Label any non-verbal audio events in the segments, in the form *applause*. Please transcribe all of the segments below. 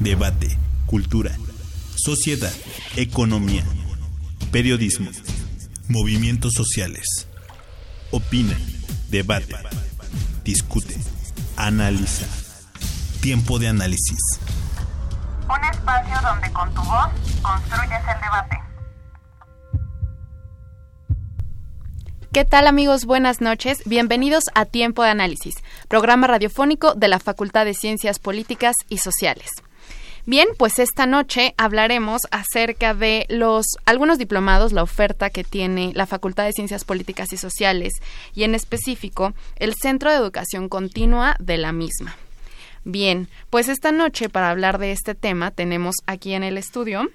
Debate. Cultura. Sociedad. Economía. Periodismo. Movimientos sociales opina, debate, discute, analiza. Tiempo de análisis. Un espacio donde con tu voz construyes el debate. ¿Qué tal amigos? Buenas noches. Bienvenidos a Tiempo de Análisis, programa radiofónico de la Facultad de Ciencias Políticas y Sociales. Bien, pues esta noche hablaremos acerca de los algunos diplomados, la oferta que tiene la Facultad de Ciencias Políticas y Sociales y en específico el Centro de Educación Continua de la misma. Bien, pues esta noche para hablar de este tema tenemos aquí en el estudio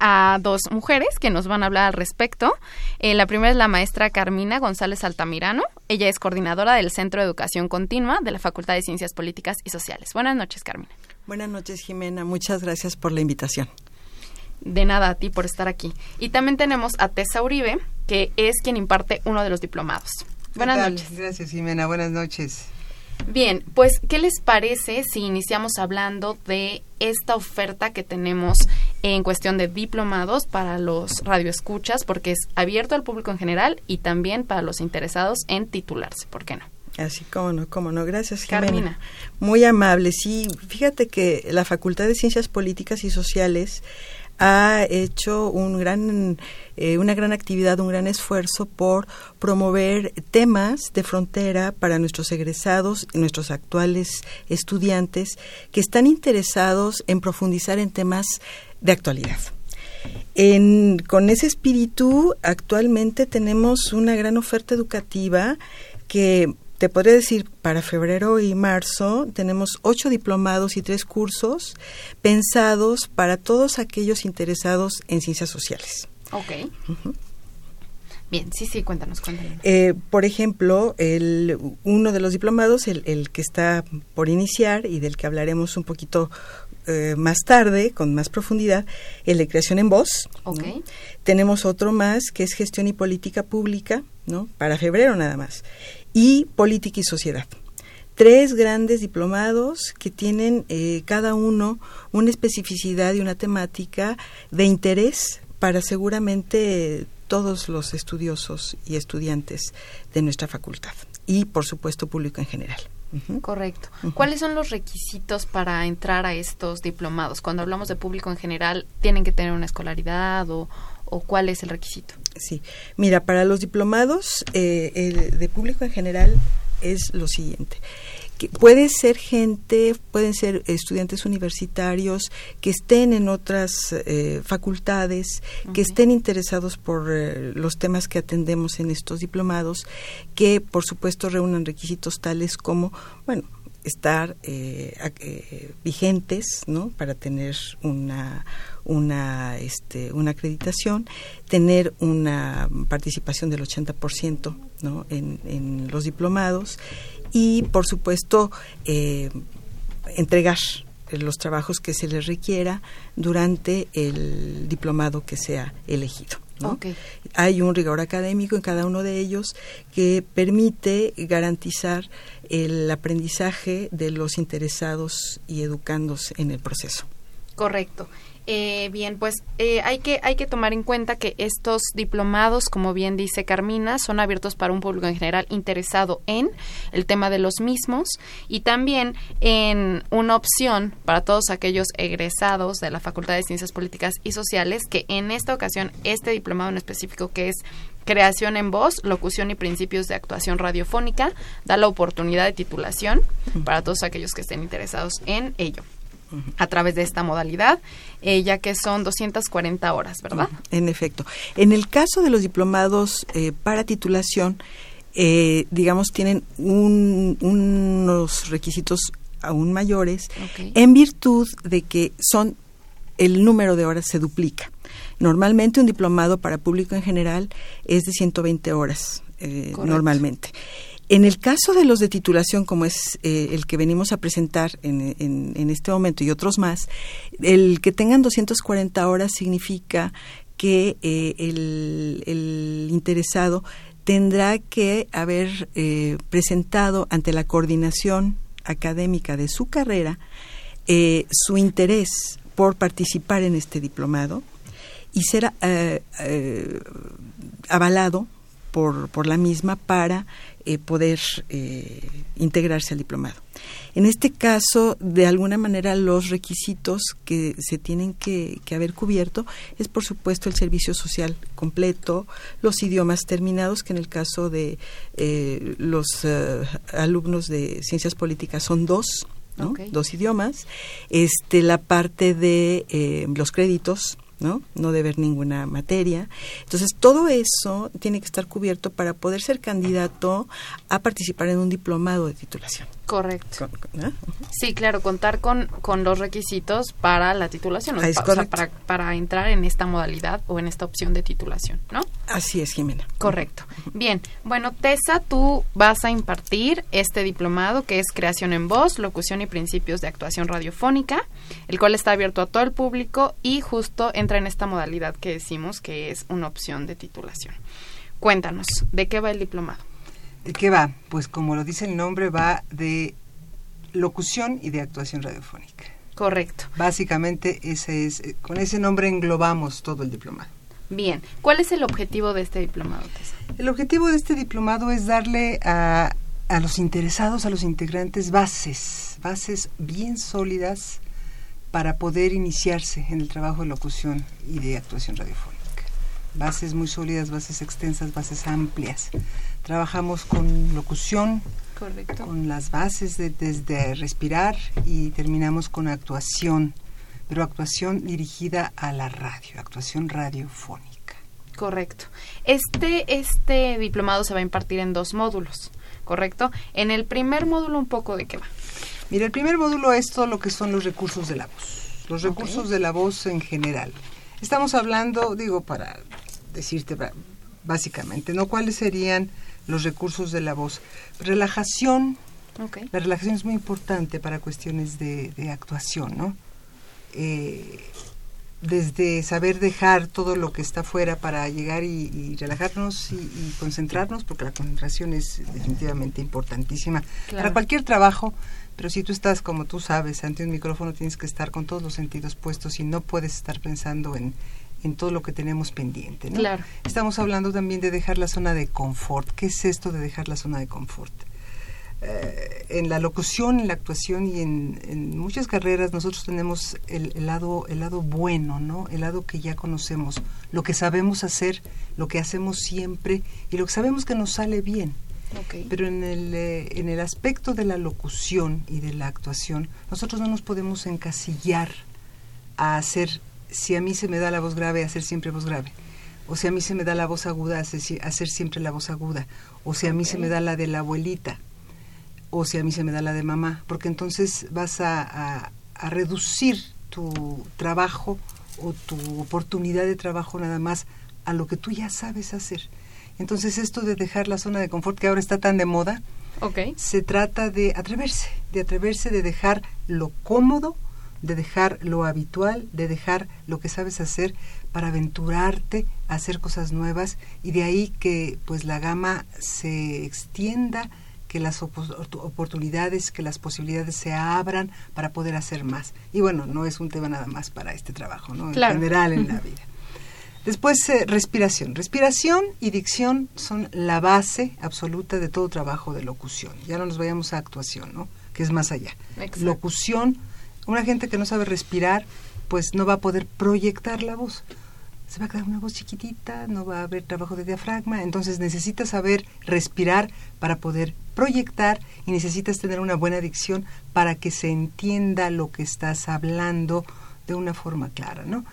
a dos mujeres que nos van a hablar al respecto. Eh, la primera es la maestra Carmina González Altamirano. Ella es coordinadora del Centro de Educación Continua de la Facultad de Ciencias Políticas y Sociales. Buenas noches, Carmina. Buenas noches, Jimena. Muchas gracias por la invitación. De nada a ti por estar aquí. Y también tenemos a Tessa Uribe, que es quien imparte uno de los diplomados. Buenas noches. Gracias, Jimena. Buenas noches. Bien, pues, ¿qué les parece si iniciamos hablando de esta oferta que tenemos en cuestión de diplomados para los radioescuchas? Porque es abierto al público en general y también para los interesados en titularse. ¿Por qué no? Así como no, como no. Gracias, Jimena. Muy amable. Sí, fíjate que la Facultad de Ciencias Políticas y Sociales ha hecho un gran, eh, una gran actividad, un gran esfuerzo por promover temas de frontera para nuestros egresados, nuestros actuales estudiantes que están interesados en profundizar en temas de actualidad. En, con ese espíritu, actualmente tenemos una gran oferta educativa que te podría decir, para febrero y marzo tenemos ocho diplomados y tres cursos pensados para todos aquellos interesados en ciencias sociales. Ok. Bien, sí, sí, cuéntanos, cuéntanos. Eh, por ejemplo, el, uno de los diplomados, el, el, que está por iniciar y del que hablaremos un poquito eh, más tarde, con más profundidad, el de creación en voz. Okay. Tenemos otro más que es gestión y política pública, ¿no? Para febrero nada más y Política y Sociedad. Tres grandes diplomados que tienen eh, cada uno una especificidad y una temática de interés para seguramente todos los estudiosos y estudiantes de nuestra facultad y, por supuesto, público en general. Correcto. ¿Cuáles son los requisitos para entrar a estos diplomados? Cuando hablamos de público en general, ¿tienen que tener una escolaridad o, o cuál es el requisito? Sí, mira, para los diplomados eh, el de público en general es lo siguiente. Que puede ser gente, pueden ser estudiantes universitarios que estén en otras eh, facultades, que estén interesados por eh, los temas que atendemos en estos diplomados, que por supuesto reúnan requisitos tales como, bueno, estar vigentes, ¿no? Para tener una una, este, una acreditación, tener una participación del 80% ¿no? en, en los diplomados y, por supuesto, eh, entregar los trabajos que se les requiera durante el diplomado que sea elegido. Hay un rigor académico en cada uno de ellos que permite garantizar el aprendizaje de los interesados y educandos en el proceso. Correcto. Eh, bien, pues eh, hay, que, hay que tomar en cuenta que estos diplomados, como bien dice Carmina, son abiertos para un público en general interesado en el tema de los mismos y también en una opción para todos aquellos egresados de la Facultad de Ciencias Políticas y Sociales que en esta ocasión este diplomado en específico que es creación en voz, locución y principios de actuación radiofónica da la oportunidad de titulación para todos aquellos que estén interesados en ello a través de esta modalidad, eh, ya que son 240 horas, ¿verdad? En efecto. En el caso de los diplomados eh, para titulación, eh, digamos, tienen unos requisitos aún mayores, en virtud de que son el número de horas se duplica. Normalmente un diplomado para público en general es de 120 horas, eh, normalmente. En el caso de los de titulación, como es eh, el que venimos a presentar en, en, este momento y otros más, el que tengan 240 horas significa que eh, el, interesado tendrá que haber presentado ante la coordinación académica de su carrera su interés por participar en este diplomado y ser eh, eh, avalado por, por, la misma para eh, poder integrarse al diplomado. En este caso, de alguna manera, los requisitos que se tienen que, que, haber cubierto es, por supuesto, el servicio social completo, los idiomas terminados, que en el caso de los alumnos de ciencias políticas son dos, Dos idiomas. Este, la parte de eh, los créditos, ¿no? No deber ninguna materia. Entonces, todo eso tiene que estar cubierto para poder ser candidato a participar en un diplomado de titulación. Correcto. Sí, claro, contar con, con los requisitos para la titulación, o sea, para, para entrar en esta modalidad o en esta opción de titulación, ¿no? Así es, Jimena. Correcto. Bien, bueno, Tessa, tú vas a impartir este diplomado que es Creación en Voz, Locución y Principios de Actuación Radiofónica, el cual está abierto a todo el público y justo entra en esta modalidad que decimos que es una opción de titulación. Cuéntanos, ¿de qué va el diplomado? ¿De qué va? Pues como lo dice el nombre, va de locución y de actuación radiofónica. Correcto. Básicamente ese es, eh, con ese nombre englobamos todo el diplomado. Bien, ¿cuál es el objetivo de este diplomado, El objetivo de este diplomado es darle a, a los interesados, a los integrantes, bases, bases bien sólidas para poder iniciarse en el trabajo de locución y de actuación radiofónica. Bases muy sólidas, bases extensas, bases amplias Trabajamos con locución, con las bases de, desde respirar y terminamos con actuación, pero actuación dirigida a la radio, actuación radiofónica. Correcto. Este, este diplomado se va a impartir en dos módulos, ¿correcto? En el primer módulo un poco de qué va. Mira, el primer módulo es todo lo que son los recursos de la voz, los recursos de la voz en general. Estamos hablando, digo, para decirte básicamente, ¿no? ¿Cuáles serían los recursos de la voz. Relajación. La relajación es muy importante para cuestiones de, actuación, ¿no? Eh, desde saber dejar todo lo que está fuera para llegar y, relajarnos y, concentrarnos, porque la concentración es definitivamente importantísima para cualquier trabajo, pero si tú estás, como tú sabes, ante un micrófono tienes que estar con todos los sentidos puestos y no puedes estar pensando en, en todo lo que tenemos pendiente. ¿no? Claro. Estamos hablando también de dejar la zona de confort. ¿Qué es esto de dejar la zona de confort? Eh, en la locución, en la actuación y en, muchas carreras nosotros tenemos el, lado, el lado bueno, ¿no? El lado que ya conocemos, lo que sabemos hacer, lo que hacemos siempre y lo que sabemos que nos sale bien. Pero en el, eh, en el aspecto de la locución y de la actuación, nosotros no nos podemos encasillar a hacer si a mí se me da la voz grave, hacer siempre voz grave. O si a mí se me da la voz aguda, hacer, siempre la voz aguda. O si a mí se me da la de la abuelita. O si a mí se me da la de mamá. Porque entonces vas a, a, reducir tu trabajo o tu oportunidad de trabajo nada más a lo que tú ya sabes hacer. Entonces esto de dejar la zona de confort que ahora está tan de moda, se trata de atreverse, de atreverse, de dejar lo cómodo, de dejar lo habitual, de dejar lo que sabes hacer para aventurarte a hacer cosas nuevas y de ahí que pues la gama se extienda, que las oportunidades, que las posibilidades se abran para poder hacer más. Y bueno, no es un tema nada más para este trabajo, ¿no? En general en la vida. Después, eh, respiración. Respiración y dicción son la base absoluta de todo trabajo de locución. Ya no nos vayamos a actuación, ¿no? Que es más allá. Locución una gente que no sabe respirar, pues no va a poder proyectar la voz. Se va a quedar una voz chiquitita, no va a haber trabajo de diafragma, entonces necesitas saber respirar para poder proyectar y necesitas tener una buena dicción para que se entienda lo que estás hablando de una forma clara, ¿no?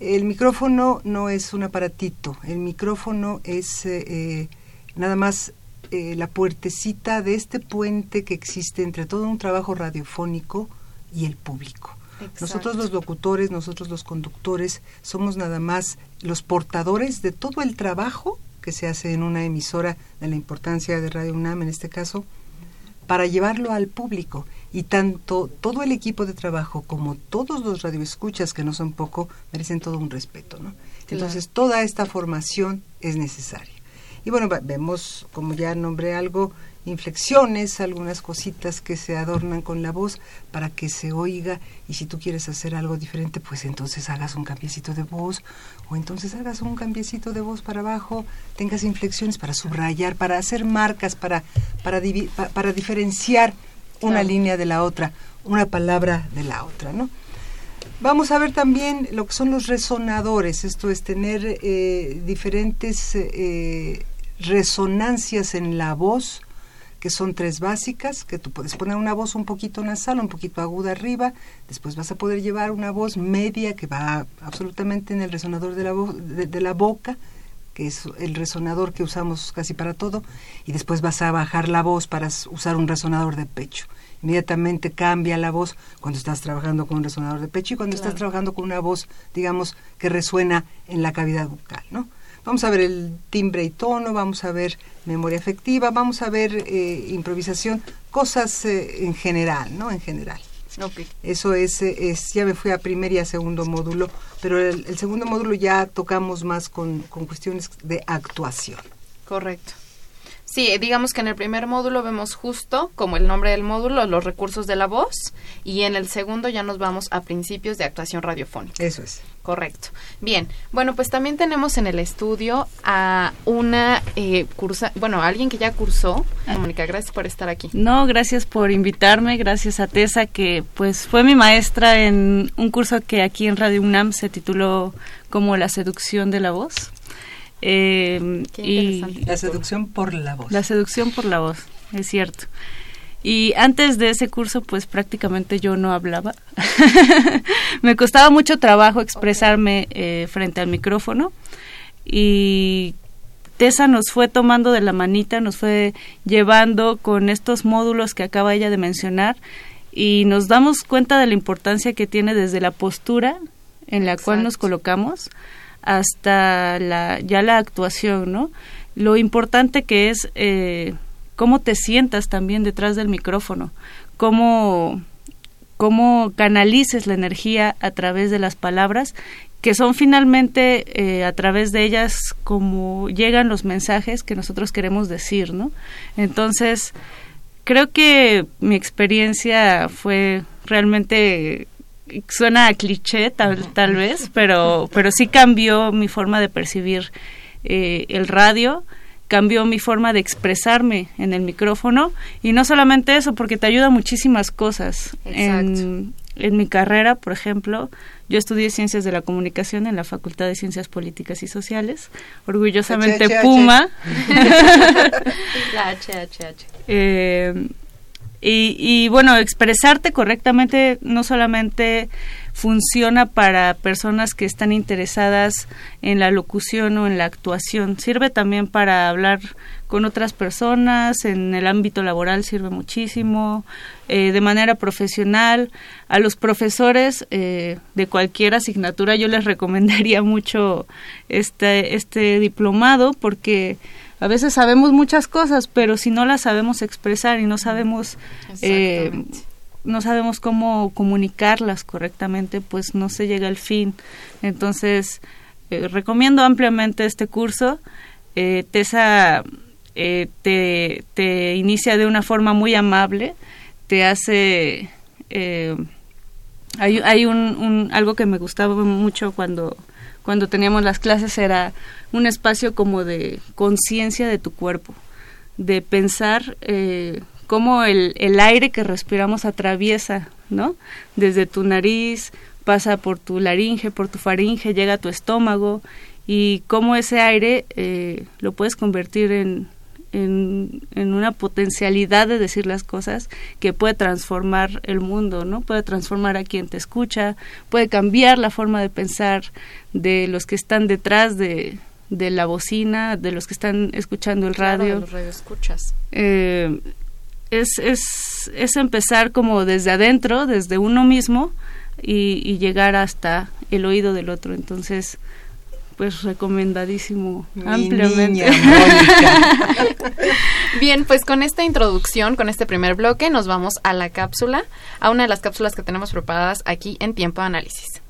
El micrófono no es un aparatito, el micrófono es eh, eh, nada más eh, la puertecita de este puente que existe entre todo un trabajo radiofónico y el público. Nosotros los locutores, nosotros los conductores, somos nada más los portadores de todo el trabajo que se hace en una emisora de la importancia de Radio UNAM en este caso, para llevarlo al público. Y tanto todo el equipo de trabajo como todos los radioescuchas, que no son poco, merecen todo un respeto. ¿no? Entonces, toda esta formación es necesaria. Y bueno, vemos, como ya nombré algo, inflexiones, algunas cositas que se adornan con la voz para que se oiga. Y si tú quieres hacer algo diferente, pues entonces hagas un cambiecito de voz. O entonces hagas un cambiecito de voz para abajo, tengas inflexiones para subrayar, para hacer marcas, para, para, para diferenciar una línea de la otra, una palabra de la otra, ¿no? Vamos a ver también lo que son los resonadores, esto es tener eh, diferentes eh, resonancias en la voz que son tres básicas, que tú puedes poner una voz un poquito nasal, un poquito aguda arriba, después vas a poder llevar una voz media que va absolutamente en el resonador de la, de, la boca, que es el resonador que usamos casi para todo, y después vas a bajar la voz para usar un resonador de pecho. Inmediatamente cambia la voz cuando estás trabajando con un resonador de pecho y cuando estás trabajando con una voz, digamos, que resuena en la cavidad bucal, ¿no? Vamos a ver el timbre y tono, vamos a ver memoria efectiva, vamos a ver eh, improvisación, cosas eh, en general, ¿no? En general. Eso es, es, ya me fui a primer y a segundo módulo, pero el, el segundo módulo ya tocamos más con, con cuestiones de actuación. Correcto. Sí, digamos que en el primer módulo vemos justo, como el nombre del módulo, los recursos de la voz y en el segundo ya nos vamos a principios de actuación radiofónica. Eso es. Correcto. Bien, bueno, pues también tenemos en el estudio a una eh, cursa, bueno, alguien que ya cursó. Mónica, gracias por estar aquí. No, gracias por invitarme, gracias a Tessa que pues fue mi maestra en un curso que aquí en Radio UNAM se tituló como La seducción de la voz. Eh, y la seducción por la voz. La seducción por la voz, es cierto. Y antes de ese curso, pues prácticamente yo no hablaba. *laughs* Me costaba mucho trabajo expresarme eh, frente al micrófono. Y Tessa nos fue tomando de la manita, nos fue llevando con estos módulos que acaba ella de mencionar y nos damos cuenta de la importancia que tiene desde la postura en la cual nos colocamos hasta la, ya la actuación, ¿no? Lo importante que es eh, cómo te sientas también detrás del micrófono, cómo, cómo canalices la energía a través de las palabras, que son finalmente eh, a través de ellas como llegan los mensajes que nosotros queremos decir, ¿no? Entonces, creo que mi experiencia fue realmente suena a cliché tal, tal vez, pero, pero sí cambió mi forma de percibir eh, el radio, cambió mi forma de expresarme en el micrófono y no solamente eso, porque te ayuda muchísimas cosas. En, en mi carrera, por ejemplo, yo estudié Ciencias de la Comunicación en la Facultad de Ciencias Políticas y Sociales, orgullosamente Puma. *laughs* la HHH. *laughs* Eh, y, bueno, expresarte correctamente no solamente funciona para personas que están interesadas en la locución o en la actuación, sirve también para hablar con otras personas, en el ámbito laboral sirve muchísimo, eh, de manera profesional. A los profesores eh, de cualquier asignatura yo les *laughs* recomendaría mucho este, este diplomado porque a veces sabemos muchas cosas, pero si no las sabemos expresar y no sabemos eh, no sabemos cómo comunicarlas correctamente, pues no se llega al fin. Entonces, eh, recomiendo ampliamente este curso. Eh, Tessa eh, te, te, inicia de una forma muy amable, te hace... hay hay un, un, algo que me gustaba mucho cuando cuando teníamos las clases era un espacio como de conciencia de tu cuerpo, de pensar eh, cómo el, el aire que respiramos atraviesa, ¿no? Desde tu nariz, pasa por tu laringe, por tu faringe, llega a tu estómago y cómo ese aire eh, lo puedes convertir en, en, una potencialidad de decir las cosas que puede transformar el mundo, ¿no? Puede transformar a quien te escucha, puede cambiar la forma de pensar de los que están detrás de, de la bocina, de los que están escuchando el radio. los radioescuchas. Eh, es, es, es empezar como desde adentro, desde uno mismo, y, llegar hasta el oído del otro. Entonces, pues recomendadísimo ampliamente. *laughs* Bien, pues con esta introducción, con este primer bloque, nos vamos a la cápsula, a una de las cápsulas que tenemos preparadas aquí en Tiempo de Análisis.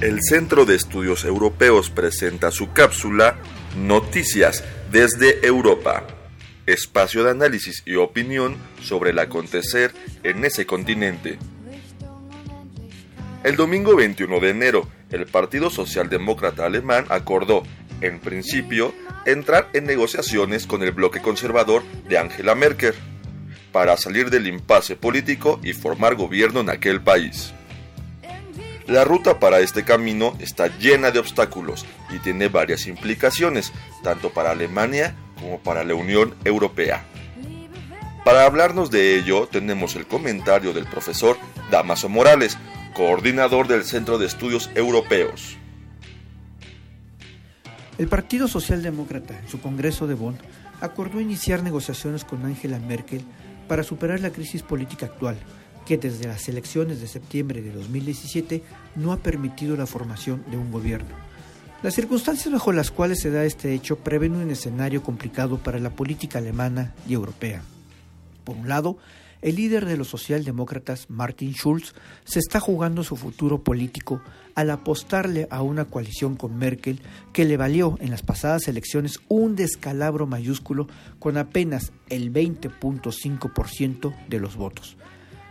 el Centro de Estudios Europeos presenta su cápsula Noticias desde Europa, espacio de análisis y opinión sobre el acontecer en ese continente. El domingo 21 de enero, el Partido Socialdemócrata Alemán acordó, en principio, entrar en negociaciones con el bloque conservador de Angela Merkel para salir del impasse político y formar gobierno en aquel país. La ruta para este camino está llena de obstáculos y tiene varias implicaciones, tanto para Alemania como para la Unión Europea. Para hablarnos de ello tenemos el comentario del profesor Damaso Morales, coordinador del Centro de Estudios Europeos. El Partido Socialdemócrata, en su Congreso de Bonn, acordó iniciar negociaciones con Angela Merkel para superar la crisis política actual que desde las elecciones de septiembre de 2017 no ha permitido la formación de un gobierno. Las circunstancias bajo las cuales se da este hecho prevén un escenario complicado para la política alemana y europea. Por un lado, el líder de los socialdemócratas, Martin Schulz, se está jugando su futuro político al apostarle a una coalición con Merkel que le valió en las pasadas elecciones un descalabro mayúsculo con apenas el 20.5% de los votos.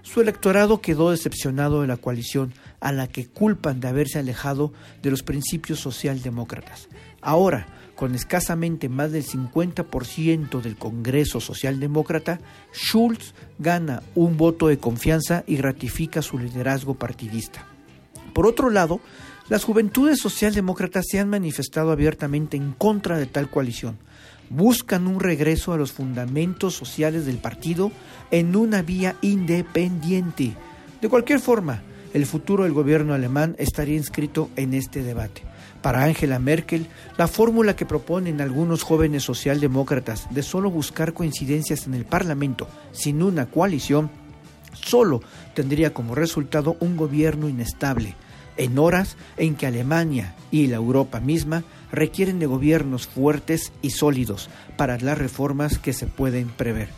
Su electorado quedó decepcionado de la coalición a la que culpan de haberse alejado de los principios socialdemócratas. Ahora, con escasamente más del 50% del Congreso Socialdemócrata, Schulz gana un voto de confianza y ratifica su liderazgo partidista. Por otro lado, las juventudes socialdemócratas se han manifestado abiertamente en contra de tal coalición, buscan un regreso a los fundamentos sociales del partido en una vía independiente. De cualquier forma, el futuro del gobierno alemán estaría inscrito en este debate. Para Angela Merkel, la fórmula que proponen algunos jóvenes socialdemócratas de solo buscar coincidencias en el Parlamento sin una coalición, solo tendría como resultado un gobierno inestable, en horas en que Alemania y la Europa misma requieren de gobiernos fuertes y sólidos para las reformas que se pueden prever.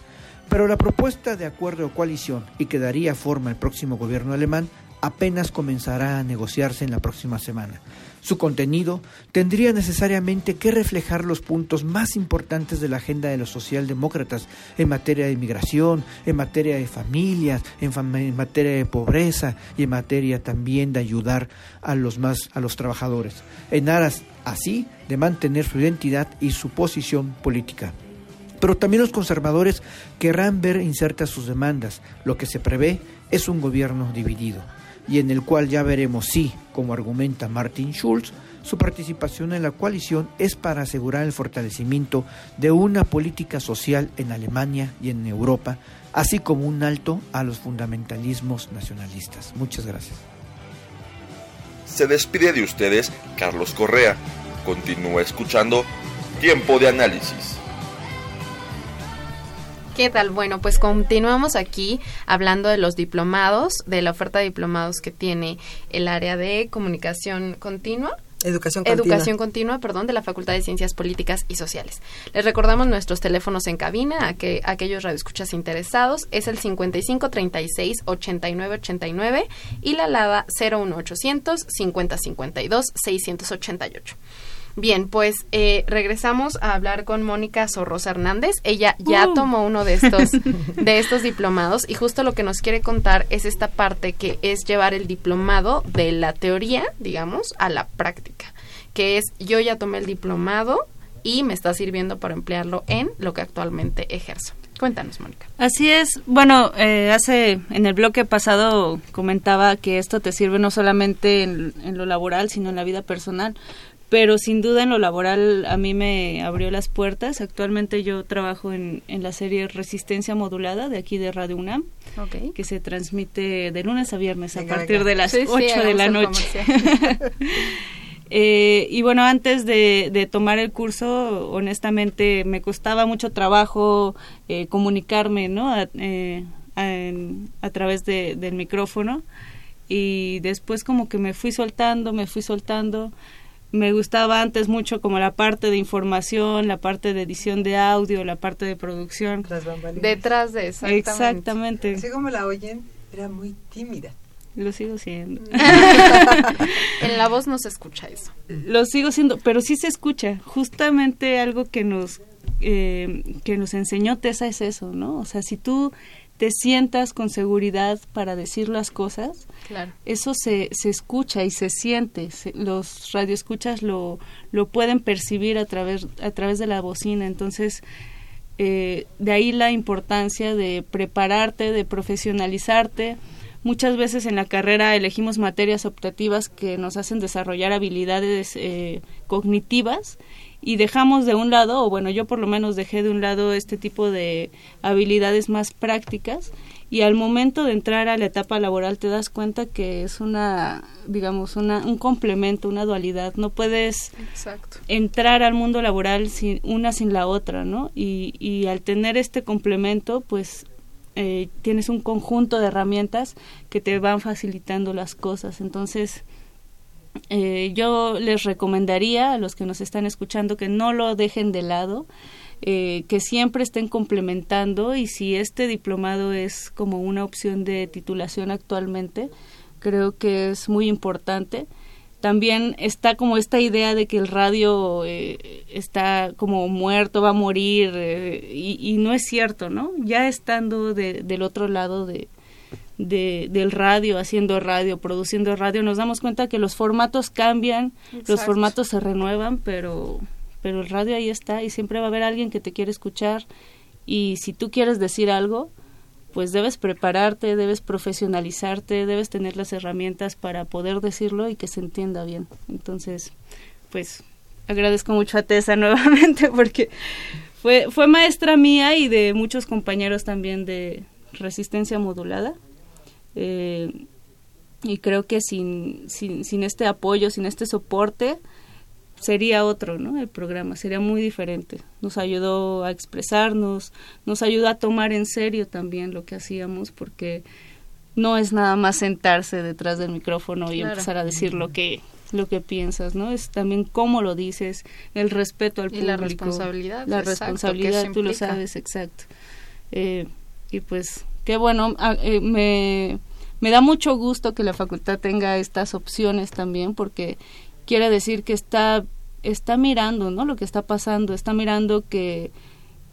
Pero la propuesta de acuerdo o coalición y que daría forma al próximo gobierno alemán apenas comenzará a negociarse en la próxima semana. Su contenido tendría necesariamente que reflejar los puntos más importantes de la agenda de los socialdemócratas en materia de inmigración, en materia de familias, en, materia de pobreza y en materia también de ayudar a los más a los trabajadores, en aras así de mantener su identidad y su posición política. Pero también los conservadores querrán ver insertas sus demandas. Lo que se prevé es un gobierno dividido y en el cual ya veremos si, como argumenta Martin Schulz, su participación en la coalición es para asegurar el fortalecimiento de una política social en Alemania y en Europa, así como un alto a los fundamentalismos nacionalistas. Muchas gracias. Se despide de ustedes Carlos Correa. Continúa escuchando Tiempo de Análisis. ¿Qué tal? Bueno, pues continuamos aquí hablando de los diplomados, de la oferta de diplomados que tiene el área de comunicación continua. Educación continua. Educación continua, perdón, de la Facultad de Ciencias Políticas y Sociales. Les recordamos nuestros teléfonos en cabina a que aquellos radioescuchas interesados es el 5536 8989 y la alada 01800 5052 688. Bien, pues eh, regresamos a hablar con Mónica Sorrosa Hernández. Ella ya uh. tomó uno de estos, *laughs* de estos diplomados y justo lo que nos quiere contar es esta parte que es llevar el diplomado de la teoría, digamos, a la práctica, que es yo ya tomé el diplomado y me está sirviendo para emplearlo en lo que actualmente ejerzo. Cuéntanos, Mónica. Así es. Bueno, eh, hace en el bloque pasado comentaba que esto te sirve no solamente en, en, lo laboral, sino en la vida personal pero sin duda en lo laboral a mí me abrió las puertas. Actualmente yo trabajo en, en la serie Resistencia Modulada de aquí de Radio UNAM, que se transmite de lunes a viernes a partir de las 8 de la noche. *laughs* Eh, y bueno, antes de, tomar el curso, honestamente me costaba mucho trabajo eh, comunicarme, ¿no? A, eh, a, través de, del micrófono. Y después como que me fui soltando, me fui soltando. Me gustaba antes mucho como la parte de información, la parte de edición de audio, la parte de producción. Detrás de exactamente. Exactamente. Así como la oyen, era muy tímida. Lo sigo siendo. *laughs* en la voz no se escucha eso. Lo sigo siendo, pero sí se escucha. Justamente algo que nos eh, que nos enseñó Tessa es eso, ¿no? O sea, si tú te sientas con seguridad para decir las cosas, claro. eso se, se escucha y se siente. los radioescuchas lo, lo pueden percibir a través, a través de la bocina. Entonces, eh, de ahí la importancia de prepararte, de profesionalizarte, Muchas veces en la carrera elegimos materias optativas que nos hacen desarrollar habilidades eh, cognitivas y dejamos de un lado, o bueno, yo por lo menos dejé de un lado este tipo de habilidades más prácticas y al momento de entrar a la etapa laboral te das cuenta que es una, digamos, una, un complemento, una dualidad. No puedes entrar al mundo laboral sin una sin la otra, ¿no? Y, y al tener este complemento, pues eh, tienes un conjunto de herramientas que te van facilitando las cosas. Entonces, eh, yo les recomendaría a los que nos están escuchando que no lo dejen de lado, eh, que siempre estén complementando y si este diplomado es como una opción de titulación actualmente, creo que es muy importante también está como esta idea de que el radio eh, está como muerto, va a morir, eh, y, no es cierto, ¿no? Ya estando del otro lado de, del radio, haciendo radio, produciendo radio, nos damos cuenta que los formatos cambian, los formatos se renuevan, pero, pero el radio ahí está y siempre va a haber alguien que te quiere escuchar y si tú quieres decir algo, pues debes prepararte, debes profesionalizarte, debes tener las herramientas para poder decirlo y que se entienda bien. Entonces, pues agradezco mucho a Tessa *laughs* nuevamente porque fue, fue maestra mía y de muchos compañeros también de resistencia modulada. Eh, y creo que sin, sin, sin este apoyo, sin este soporte, sería otro, ¿no? El programa sería muy diferente. Nos ayudó a expresarnos, nos ayudó a tomar en serio también lo que hacíamos, porque no es nada más sentarse detrás del micrófono y empezar a decir lo que lo que piensas, ¿no? Es también cómo lo dices, el respeto al público. La responsabilidad. La responsabilidad, tú lo sabes, exacto. Eh, y pues, qué bueno, eh, me, me da mucho gusto que la facultad tenga estas opciones también, porque quiere decir que está está mirando no lo que está pasando está mirando que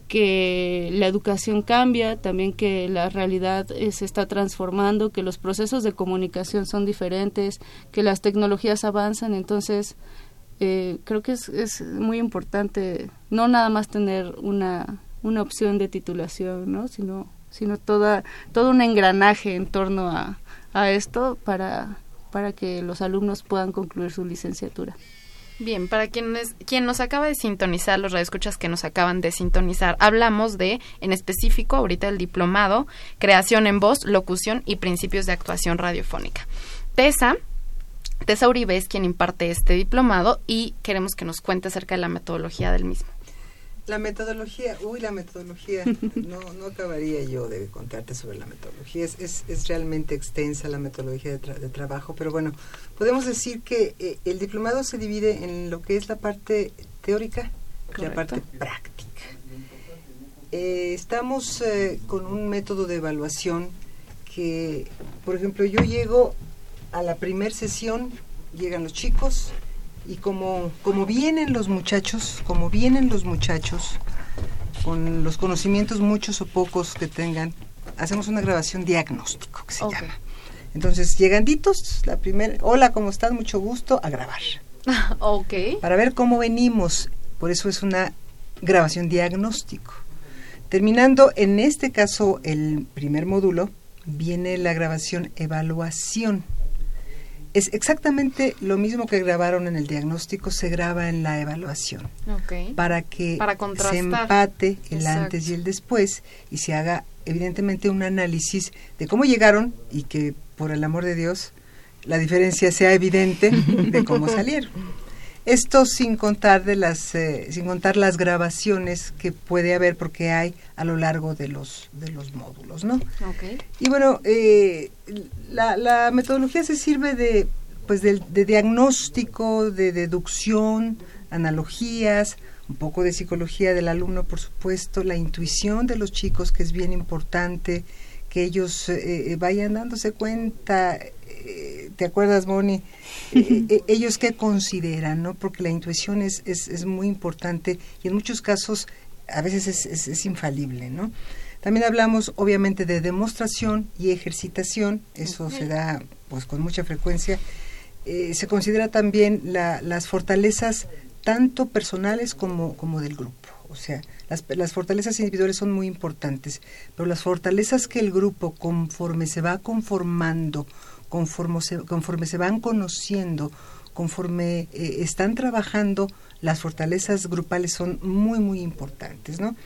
que la educación cambia, también que la realidad eh, se está transformando, que los procesos de comunicación son diferentes, que las tecnologías avanzan, entonces eh, creo que es, es, muy importante no nada más tener una, una opción de titulación, ¿no? sino, sino toda, todo un engranaje en torno a, a esto para, para que los alumnos puedan concluir su licenciatura. Bien, para quienes, quien nos acaba de sintonizar, los radioescuchas que nos acaban de sintonizar, hablamos de, en específico, ahorita el diplomado, creación en voz, locución y principios de actuación radiofónica. Tessa, Tessa Uribe es quien imparte este diplomado y queremos que nos cuente acerca de la metodología del mismo. La metodología, uy, la metodología, no, no acabaría yo de contarte sobre la metodología, es, es, realmente extensa la metodología de, trabajo, pero bueno, podemos decir que eh, el diplomado se divide en lo que es la parte teórica y la parte práctica. Eh, estamos eh, con un método de evaluación que, por ejemplo, yo llego a la primer sesión, llegan los chicos, y como, como vienen los muchachos, como vienen los muchachos, con los conocimientos muchos o pocos que tengan, hacemos una grabación diagnóstico que se llama. Entonces, lleganditos, la primera, hola, ¿cómo estás? Mucho gusto, a grabar. *laughs* ok. Para ver cómo venimos. Por eso es una grabación diagnóstico. Terminando, en este caso, el primer módulo, viene la grabación evaluación es exactamente lo mismo que grabaron en el diagnóstico, se graba en la evaluación. Para que se empate el antes y el después y se haga evidentemente un análisis de cómo llegaron y que por el amor de Dios la diferencia sea evidente de cómo *laughs* salieron. Esto sin contar de las eh, sin contar las grabaciones que puede haber porque hay a lo largo de los de los módulos, ¿no? Y bueno, eh, la, metodología se sirve de pues de, diagnóstico, de deducción, analogías, un poco de psicología del alumno, por supuesto, la intuición de los chicos que es bien importante que ellos eh, vayan dándose cuenta ¿te acuerdas, Moni? Eh, eh, ellos qué consideran, ¿no? Porque la intuición es, es, muy importante y en muchos casos a veces es, es, infalible, ¿no? También hablamos, obviamente, de demostración y ejercitación, eso se da pues con mucha frecuencia. Eh, se considera también la, las fortalezas tanto personales como, como del grupo. O sea, las, las, fortalezas individuales son muy importantes, pero las fortalezas que el grupo, conforme se va conformando conforme se, conforme se van conociendo, conforme eh, están trabajando, las fortalezas grupales son muy, muy importantes, ¿no?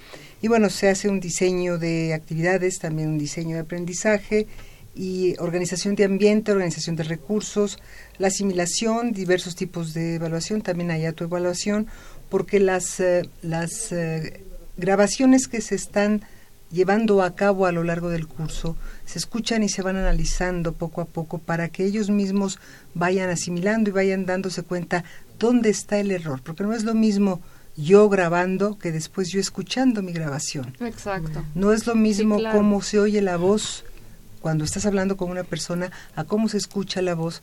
Y bueno, se hace un diseño de actividades, también un diseño de aprendizaje y organización de ambiente, organización de recursos, la asimilación, diversos tipos de evaluación, también hay autoevaluación, porque las, eh, las eh, grabaciones que se están llevando a cabo a lo largo del curso, se escuchan y se van analizando poco a poco para que ellos mismos vayan asimilando y vayan dándose cuenta dónde está el error, porque no es lo mismo yo grabando que después yo escuchando mi grabación. Exacto. No es lo mismo cómo se oye la voz cuando estás hablando con una persona a cómo se escucha la voz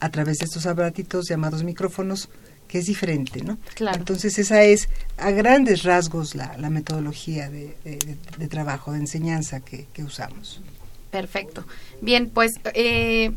a través de estos aparatitos llamados micrófonos que es diferente, ¿no? Claro. Entonces esa es a grandes rasgos la, la metodología de, de, trabajo, de enseñanza que, que usamos. Perfecto. Bien, pues eh,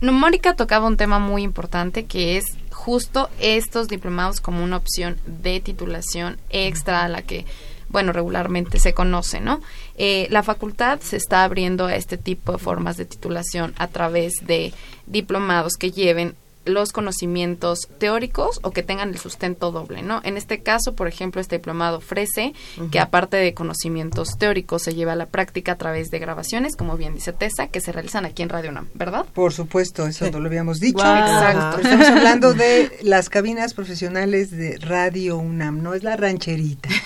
Mónica tocaba un tema muy importante que es justo estos diplomados como una opción de titulación extra a la que bueno, regularmente se conoce, ¿no? Eh, la facultad se está abriendo a este tipo de formas de titulación a través de diplomados que lleven los conocimientos teóricos o que tengan el sustento doble, ¿no? En este caso, por ejemplo, este diplomado ofrece que aparte de conocimientos teóricos se lleva a la práctica a través de grabaciones, como bien dice Tessa, que se realizan aquí en Radio UNAM, ¿verdad? Por supuesto, eso no lo habíamos dicho. Exacto. Estamos hablando de las cabinas profesionales de Radio UNAM, no es la rancherita. *laughs*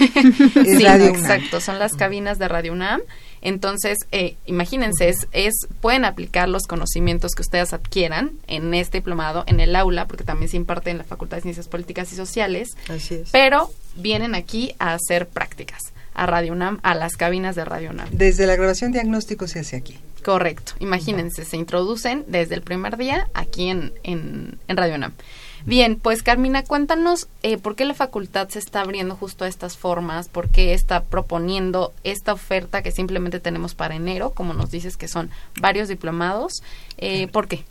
Es Radio UNAM. Exacto, son las cabinas de Radio UNAM entonces, eh, imagínense, es, pueden aplicar los conocimientos que ustedes adquieran en este diplomado, en el aula, porque también se imparte en la Facultad de Ciencias Políticas y Sociales. Así es. Pero vienen aquí a hacer prácticas, a Radio UNAM, a las cabinas de Radio UNAM. Desde la grabación diagnóstico se hace aquí. Correcto. Imagínense, se introducen desde el primer día aquí en, en, en Radio UNAM. Bien, pues Carmina, cuéntanos eh, por qué la facultad se está abriendo justo a estas formas, por qué está proponiendo esta oferta que simplemente tenemos para enero, como nos dices que son varios diplomados, eh, ¿por qué?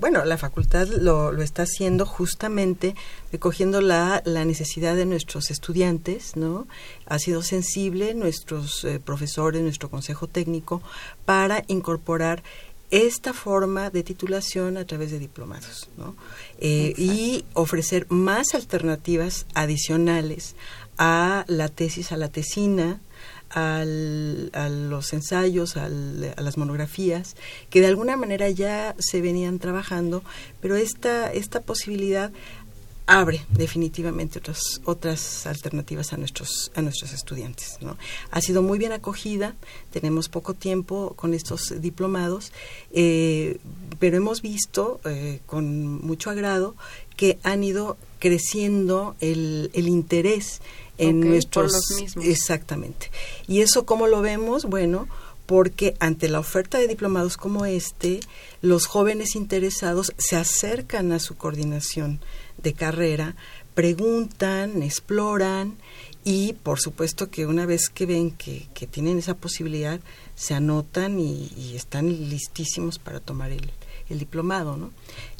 Bueno, la facultad lo, lo está haciendo justamente recogiendo la, la, necesidad de nuestros estudiantes, ¿no? Ha sido sensible nuestros eh, profesores, nuestro consejo técnico, para incorporar esta forma de titulación a través de diplomados ¿no? Eh, y ofrecer más alternativas adicionales a la tesis, a la tesina, al, a los ensayos, al, a las monografías, que de alguna manera ya se venían trabajando, pero esta, esta posibilidad abre definitivamente otras otras alternativas a nuestros a nuestros estudiantes ¿no? ha sido muy bien acogida tenemos poco tiempo con estos diplomados eh, pero hemos visto eh, con mucho agrado que han ido creciendo el, el interés en nuestros por los mismos. exactamente y eso cómo lo vemos bueno porque ante la oferta de diplomados como este, los jóvenes interesados se acercan a su coordinación de carrera, preguntan, exploran y por supuesto que una vez que ven que, tienen esa posibilidad, se anotan y, están listísimos para tomar el, diplomado, ¿no?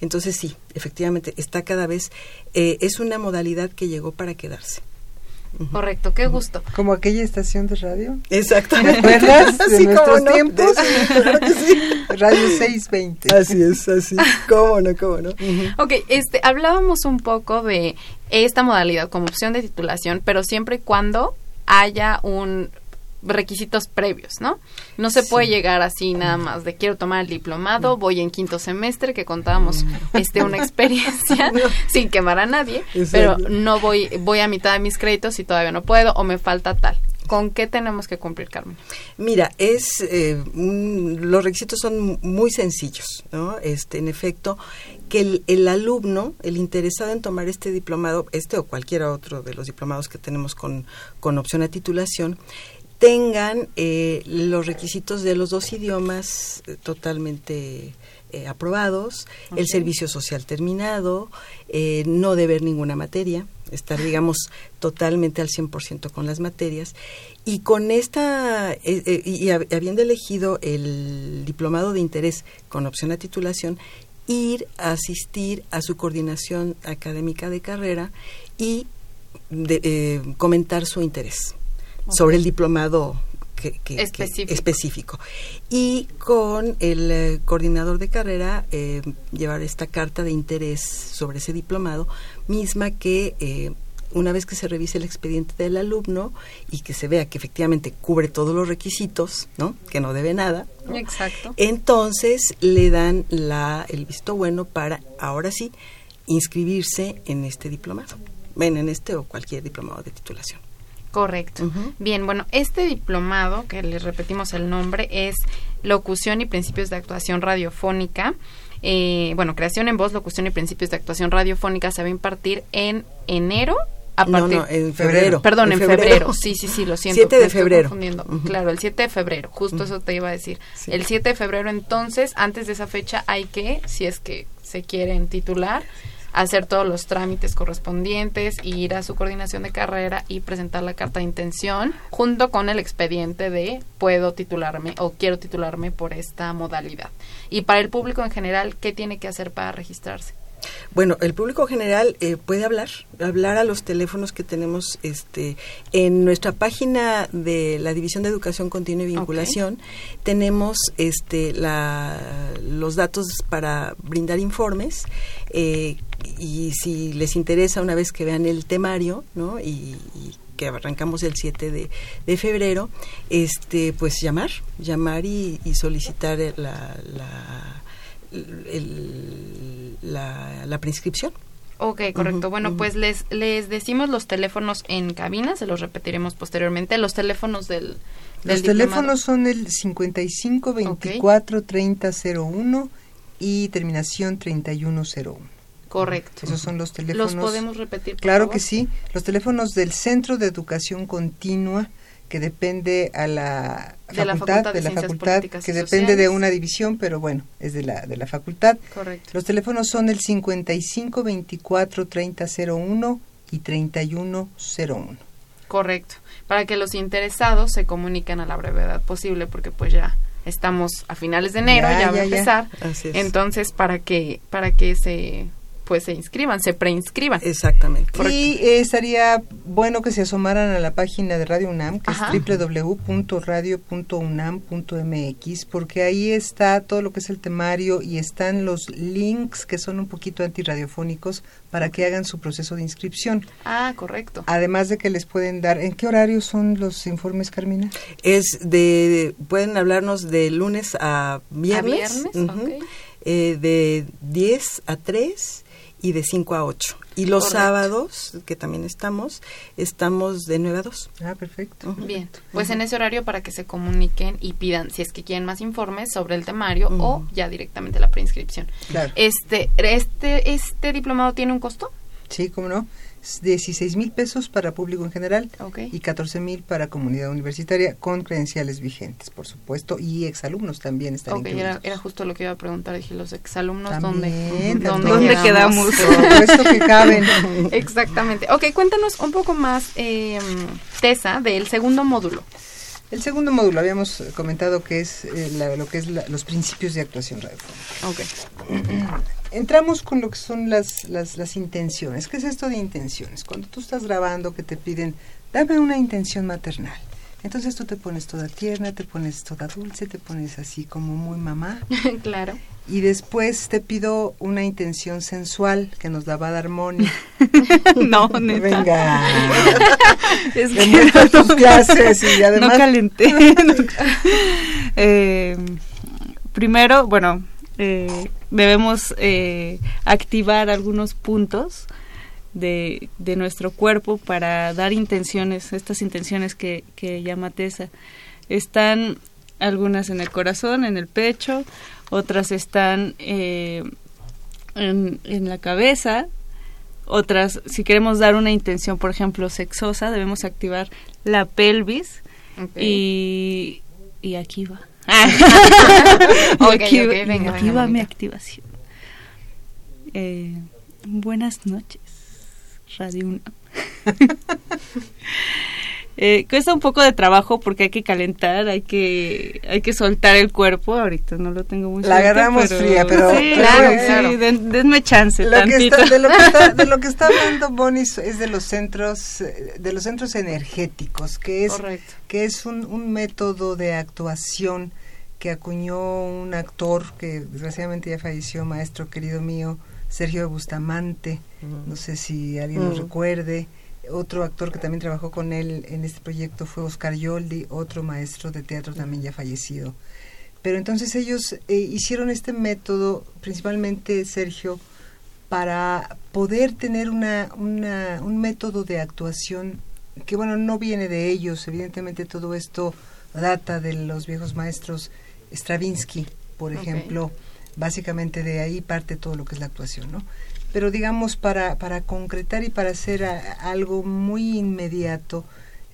Entonces sí, efectivamente, está cada vez, eh, es una modalidad que llegó para quedarse. Correcto, qué gusto. Como aquella estación de radio. Exacto. ¿Te acuerdas *laughs* de nuestros tiempos? Radio 620. Así es, así. ¿Cómo no, cómo no? Ok, este, hablábamos un poco de esta modalidad como opción de titulación, pero siempre y cuando haya un requisitos previos, ¿no? No se puede llegar así nada más de quiero tomar el diplomado, voy en quinto semestre, que contábamos este una experiencia *laughs* sin quemar a nadie, pero no voy voy a mitad de mis créditos y todavía no puedo o me falta tal. ¿Con qué tenemos que cumplir, Carmen? Mira, es eh, los requisitos son muy sencillos, ¿no? Este, en efecto, que el, el, alumno, el interesado en tomar este diplomado, este o cualquier otro de los diplomados que tenemos con, con opción a titulación, tengan eh, los requisitos de los dos idiomas eh, totalmente eh, aprobados, el servicio social terminado, no deber ninguna materia, estar, digamos, totalmente al 100% con las materias. Y con esta, y habiendo elegido el diplomado de interés con opción a titulación, ir a asistir a su coordinación académica de carrera y comentar su interés sobre el diplomado que, específico. Y con el eh, coordinador de carrera eh, llevar esta carta de interés sobre ese diplomado, misma que eh, una vez que se revise el expediente del alumno y que se vea que efectivamente cubre todos los requisitos, ¿no? Que no debe nada. Exacto. Entonces le dan la, el visto bueno para, ahora sí, inscribirse en este diplomado. Ven, en este o cualquier diplomado de titulación. Correcto. Bien, bueno, este diplomado, que les repetimos el nombre, es Locución y Principios de Actuación Radiofónica. Eh, bueno, creación en voz, locución y principios de actuación radiofónica se va a impartir en enero. A partir, no, en febrero. Perdón, en, febrero. Sí, sí, sí, lo siento. 7 de febrero. Claro, el 7 de febrero, justo eso te iba a decir. El 7 de febrero, entonces, antes de esa fecha hay que, si es que se quieren titular, hacer todos los trámites correspondientes, ir a su coordinación de carrera y presentar la carta de intención junto con el expediente de puedo titularme o quiero titularme por esta modalidad. Y para el público en general, ¿qué tiene que hacer para registrarse? Bueno, el público general eh, puede hablar, hablar a los teléfonos que tenemos este, en nuestra página de la División de Educación Continua y Vinculación. Tenemos este, la, los datos para brindar informes eh, y si les interesa una vez que vean el temario, ¿no? y, que arrancamos el 7 de, de, febrero, este, pues llamar, llamar y, solicitar la, la el, la, la prescripción. Ok, correcto. bueno, pues les, les decimos los teléfonos en cabina, se los repetiremos posteriormente. Los teléfonos del... los teléfonos son el 55 24 30 01 y terminación 3101. Correcto. Esos son los teléfonos. ¿Los podemos repetir? claro que sí. Los teléfonos del Centro de Educación Continua que depende a la facultad, de la facultad, que depende de una división, pero bueno, es de la de la facultad. Correcto. Los teléfonos son el 55 24 30 01 y 31 01. Correcto. Para que los interesados se comuniquen a la brevedad posible, porque pues ya estamos a finales de enero, ya, va a empezar. Entonces, para que para que se pues se inscriban, se preinscriban. Exactamente. Y eh, estaría bueno que se asomaran a la página de Radio UNAM, que es www.radio.unam.mx, porque ahí está todo lo que es el temario y están los links que son un poquito antiradiofónicos para que hagan su proceso de inscripción. Ah, correcto. Además de que les pueden dar, ¿en qué horario son los informes, Carmina? Es de, pueden hablarnos de lunes a viernes. A viernes, eh, de 10 a 3 y de 5 a 8. Y los sábados, que también estamos, estamos de 9 a 2. Ah, perfecto. Bien, pues en ese horario para que se comuniquen y pidan si es que quieren más informes sobre el temario o ya directamente la preinscripción. Claro. Este, este, ¿Este diplomado tiene un costo? Sí, cómo no. 16 mil pesos para público en general y 14 mil para comunidad universitaria con credenciales vigentes, por supuesto, y exalumnos también están okay, era, era, justo lo que iba a preguntar, dije, los exalumnos, ¿dónde, ¿dónde, quedamos? Por que caben. *laughs* Exactamente. Ok, cuéntanos un poco más, eh, Tessa, del segundo módulo. El segundo módulo habíamos comentado que es eh, lo que es los principios de actuación radiofónica. Okay. *clears throat* Entramos con lo que son las, las, las intenciones. ¿Qué es esto de intenciones? Cuando tú estás grabando que te piden dame una intención maternal. Entonces tú te pones toda tierna, te pones toda dulce, te pones así como muy mamá. *laughs* claro. Y después te pido una intención sensual que nos la va a dar Moni. *laughs* no, neta. Venga. *laughs* es que tus clases y además... No calenté. eh, primero, bueno, eh, debemos eh, activar algunos puntos de, de, nuestro cuerpo para dar intenciones, estas intenciones que, que llama Tessa. Están algunas en el corazón, en el pecho, otras están eh, en, en, la cabeza, otras, si queremos dar una intención, por ejemplo, sexosa, debemos activar la pelvis y, y aquí va. *laughs* aquí, aquí va mi activación. Eh, buenas noches, Radio Una. *laughs* Eh, cuesta un poco de trabajo porque hay que calentar, hay que hay que soltar el cuerpo. Ahorita no lo tengo muy La agarramos fría, pero sí, claro, sí, denme chance lo. Que está, de, lo que está, de lo que está *laughs* hablando Bonnie es de los centros de los centros energéticos, que es Correcto. que es un, un método de actuación que acuñó un actor que desgraciadamente ya falleció, maestro querido mío, Sergio Bustamante, no sé si alguien lo recuerde. Otro actor que también trabajó con él en este proyecto fue Oscar Yoldi, otro maestro de teatro también ya fallecido. Pero entonces ellos eh, hicieron este método, principalmente Sergio, para poder tener una, una, un método de actuación que, bueno, no viene de ellos, evidentemente todo esto data de los viejos maestros Stravinsky, por ejemplo. Básicamente de ahí parte todo lo que es la actuación, ¿no? Pero digamos, para, para concretar y para hacer algo muy inmediato,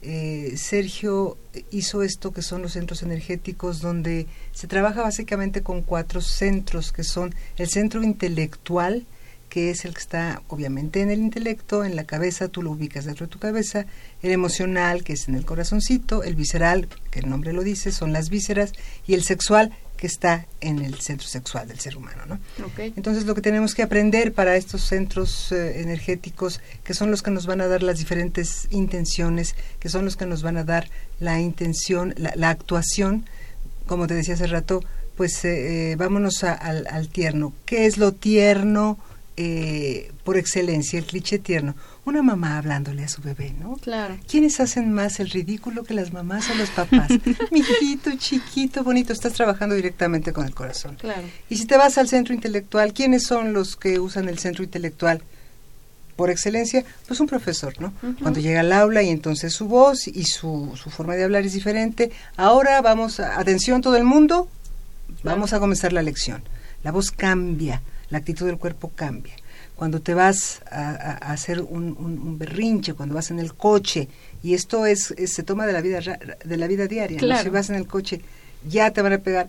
eh, Sergio hizo esto que son los centros energéticos, donde se trabaja básicamente con cuatro centros, que son el centro intelectual, que es el que está obviamente en el intelecto, en la cabeza, tú lo ubicas dentro de tu cabeza, el emocional, que es en el corazoncito, el visceral, que el nombre lo dice, son las vísceras, y el sexual, que está en el centro sexual del ser humano. ¿no? Okay. Entonces lo que tenemos que aprender para estos centros eh, energéticos, que son los que nos van a dar las diferentes intenciones, que son los que nos van a dar la intención, la, la actuación, como te decía hace rato, pues eh, eh, vámonos a, al, al tierno. ¿Qué es lo tierno? Por excelencia, el cliché tierno, una mamá hablándole a su bebé, ¿no? Claro. ¿Quiénes hacen más el ridículo que las mamás o los papás? *laughs* Mijito, chiquito, bonito, estás trabajando directamente con el corazón. Claro. Y si te vas al centro intelectual, ¿quiénes son los que usan el centro intelectual? Por excelencia, pues un profesor, ¿no? Uh -huh. Cuando llega al aula y entonces su voz y su, su forma de hablar es diferente. Ahora vamos, a, atención todo el mundo, vamos a comenzar la lección. La voz cambia la actitud del cuerpo cambia. Cuando te vas a, hacer un, un, un, berrinche, cuando vas en el coche, y esto es, es se toma de la vida de la vida diaria, claro. ¿no? si vas en el coche, ya te van a pegar,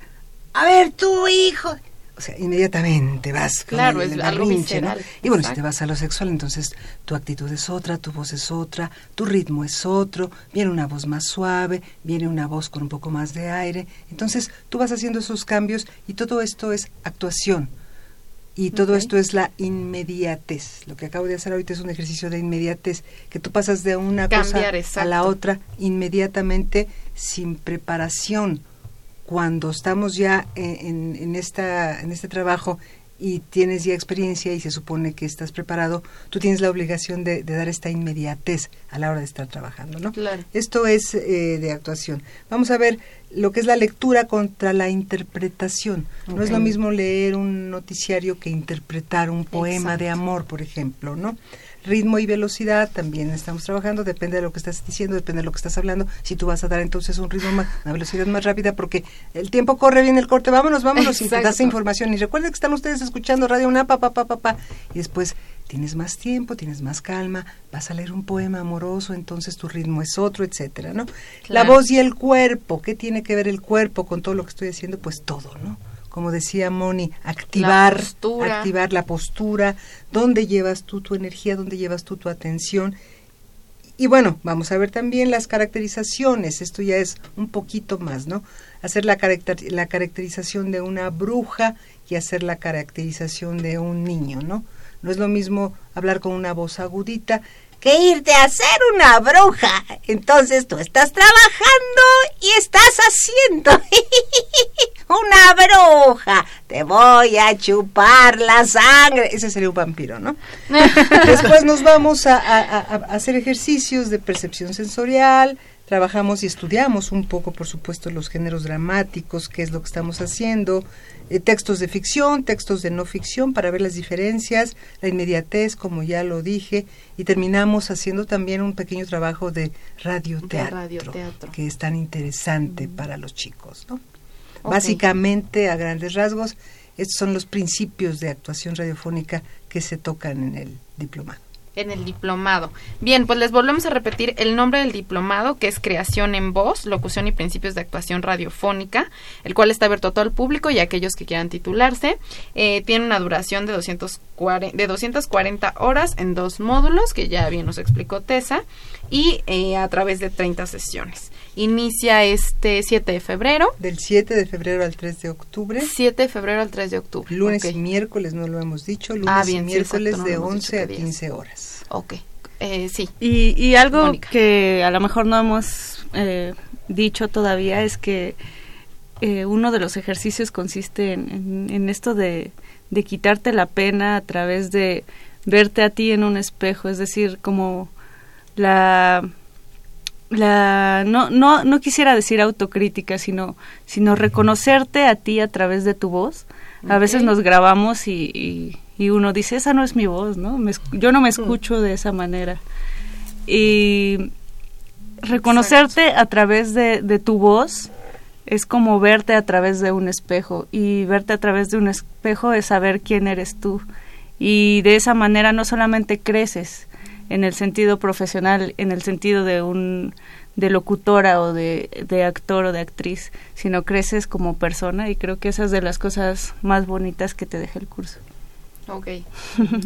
a ver tu hijo, o sea, inmediatamente vas claro, con el, es el algo berrinche, ¿no? Y bueno, Exacto. si te vas a lo sexual, entonces tu actitud es otra, tu voz es otra, tu ritmo es otro, viene una voz más suave, viene una voz con un poco más de aire, entonces tú vas haciendo esos cambios y todo esto es actuación, y todo okay. esto es la inmediatez. Lo que acabo de hacer ahorita es un ejercicio de inmediatez, que tú pasas de una Cambiar, cosa exacto. a la otra inmediatamente sin preparación. Cuando estamos ya en, en, esta, en este trabajo y tienes ya experiencia y se supone que estás preparado, tú tienes la obligación de, de dar esta inmediatez a la hora de estar trabajando, ¿no? Claro. Esto es eh, de actuación. Vamos a ver lo que es la lectura contra la interpretación. Okay. No es lo mismo leer un noticiario que interpretar un poema Exacto. de amor, por ejemplo, ¿no? Ritmo y velocidad también estamos trabajando, depende de lo que estás diciendo, depende de lo que estás hablando. Si tú vas a dar entonces un ritmo más, una velocidad más rápida, porque el tiempo corre, viene el corte, vámonos, vámonos, y te das información. Y recuerden que están ustedes escuchando Radio Una, pa, pa, pa, pa, pa, y después tienes más tiempo, tienes más calma, vas a leer un poema amoroso, entonces tu ritmo es otro, etcétera, ¿no? Claro. La voz y el cuerpo, ¿qué tiene que ver el cuerpo con todo lo que estoy haciendo? Pues todo, ¿no? Como decía Moni, activar, la activar la postura, dónde llevas tú tu energía, dónde llevas tú tu atención. Y bueno, vamos a ver también las caracterizaciones, esto ya es un poquito más, ¿no? Hacer la, caracter la caracterización de una bruja y hacer la caracterización de un niño, ¿no? No es lo mismo hablar con una voz agudita que irte a hacer una bruja. Entonces tú estás trabajando y estás haciendo *laughs* una bruja. Te voy a chupar la sangre. Ese sería un vampiro, ¿no? *laughs* Después nos vamos a, a hacer ejercicios de percepción sensorial, trabajamos y estudiamos un poco, por supuesto, los géneros dramáticos, qué es lo que estamos haciendo, eh, textos de ficción, textos de no ficción, para ver las diferencias, la inmediatez, como ya lo dije, y terminamos haciendo también un pequeño trabajo de radioteatro, que es tan interesante para los chicos. ¿no? Básicamente, a grandes rasgos, estos son los principios de actuación radiofónica que se tocan en el diplomado en el diplomado. Bien, pues les volvemos a repetir el nombre del diplomado, que es Creación en Voz, Locución y Principios de Actuación Radiofónica, el cual está abierto a todo el público y a aquellos que quieran titularse. Eh, tiene una duración de 240, de 240 horas en dos módulos, que ya bien nos explicó Tessa, y eh, a través de 30 sesiones. Inicia este 7 de febrero. Del 7 de febrero al 3 de octubre. 7 de febrero al 3 de octubre. Lunes y miércoles, no lo hemos dicho. Lunes ah, y miércoles de 11 a 15 horas. Ok. Eh, sí. Y, y algo que a lo mejor no hemos eh, dicho todavía es que eh, uno de los ejercicios consiste en, en, esto de, de quitarte la pena a través de verte a ti en un espejo, es decir, como la la no, no, no quisiera decir autocrítica, sino, sino reconocerte a ti a través de tu voz. A veces nos grabamos y, y, uno dice, esa no es mi voz, ¿no? yo no me escucho de esa manera. Y reconocerte a través de, de tu voz es como verte a través de un espejo y verte a través de un espejo es saber quién eres tú. Y de esa manera no solamente creces, en el sentido profesional, en el sentido de un de locutora o de, de actor o de actriz, sino creces como persona y creo que esa es de las cosas más bonitas que te deja el curso. Ok. *laughs*